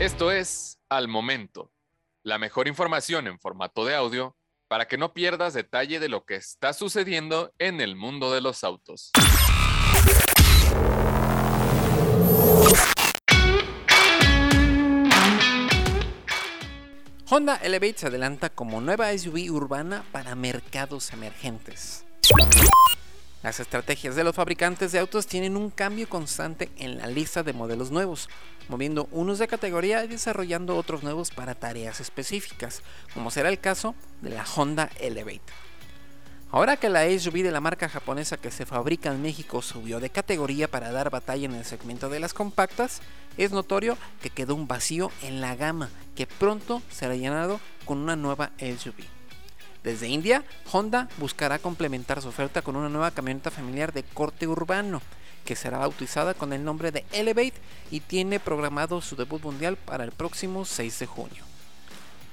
Esto es Al Momento, la mejor información en formato de audio para que no pierdas detalle de lo que está sucediendo en el mundo de los autos. Honda Elevate se adelanta como nueva SUV urbana para mercados emergentes. Las estrategias de los fabricantes de autos tienen un cambio constante en la lista de modelos nuevos, moviendo unos de categoría y desarrollando otros nuevos para tareas específicas, como será el caso de la Honda Elevate. Ahora que la SUV de la marca japonesa que se fabrica en México subió de categoría para dar batalla en el segmento de las compactas, es notorio que quedó un vacío en la gama que pronto será llenado con una nueva SUV. Desde India, Honda buscará complementar su oferta con una nueva camioneta familiar de corte urbano, que será bautizada con el nombre de Elevate y tiene programado su debut mundial para el próximo 6 de junio.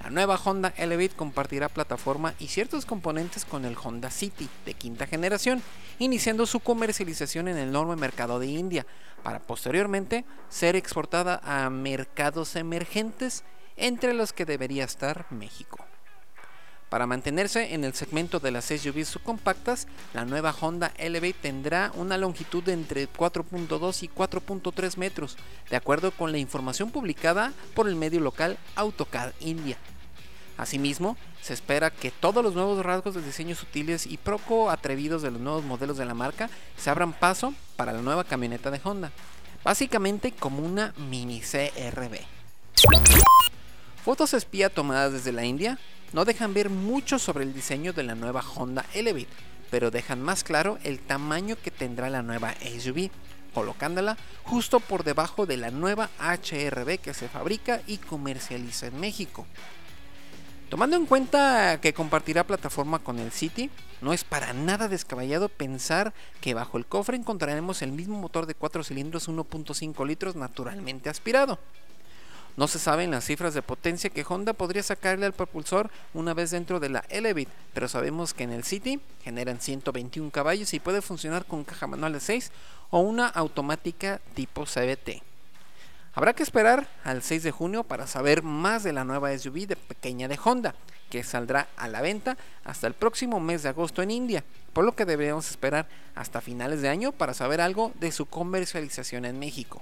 La nueva Honda Elevate compartirá plataforma y ciertos componentes con el Honda City de quinta generación, iniciando su comercialización en el enorme mercado de India, para posteriormente ser exportada a mercados emergentes, entre los que debería estar México. Para mantenerse en el segmento de las SUVs subcompactas, la nueva Honda Elevate tendrá una longitud de entre 4.2 y 4.3 metros, de acuerdo con la información publicada por el medio local AutoCAD India. Asimismo, se espera que todos los nuevos rasgos de diseño sutiles y poco atrevidos de los nuevos modelos de la marca se abran paso para la nueva camioneta de Honda, básicamente como una mini CRV. Fotos espía tomadas desde la India no dejan ver mucho sobre el diseño de la nueva Honda Elevate, pero dejan más claro el tamaño que tendrá la nueva SUV, colocándola justo por debajo de la nueva HRB que se fabrica y comercializa en México. Tomando en cuenta que compartirá plataforma con el City, no es para nada descabellado pensar que bajo el cofre encontraremos el mismo motor de 4 cilindros 1.5 litros naturalmente aspirado. No se saben las cifras de potencia que Honda podría sacarle al propulsor una vez dentro de la Elevate, pero sabemos que en el City generan 121 caballos y puede funcionar con caja manual de 6 o una automática tipo CVT. Habrá que esperar al 6 de junio para saber más de la nueva SUV de pequeña de Honda, que saldrá a la venta hasta el próximo mes de agosto en India, por lo que deberíamos esperar hasta finales de año para saber algo de su comercialización en México.